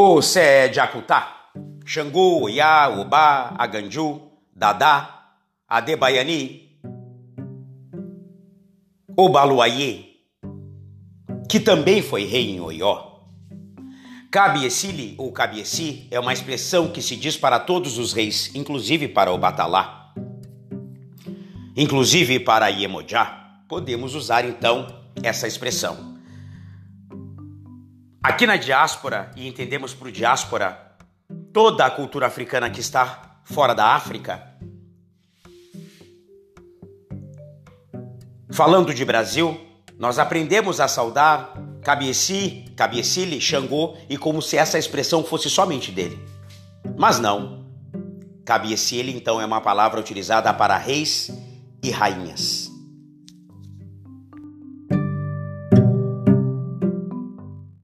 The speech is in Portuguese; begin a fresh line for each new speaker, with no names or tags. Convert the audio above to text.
O Sé Jacutá, Xangô, Oiá, Obá, Aganju, Dadá, Adebaiani, Obaluayê, que também foi rei em Oió. Cabiecili ou Cabieci é uma expressão que se diz para todos os reis, inclusive para o Batalá. Inclusive para Iemoja, podemos usar então essa expressão. Aqui na diáspora, e entendemos por diáspora toda a cultura africana que está fora da África, falando de Brasil, nós aprendemos a saudar Cabieci, Cabiecile, Xangô e como se essa expressão fosse somente dele. Mas não. Cabiecile então é uma palavra utilizada para reis e rainhas.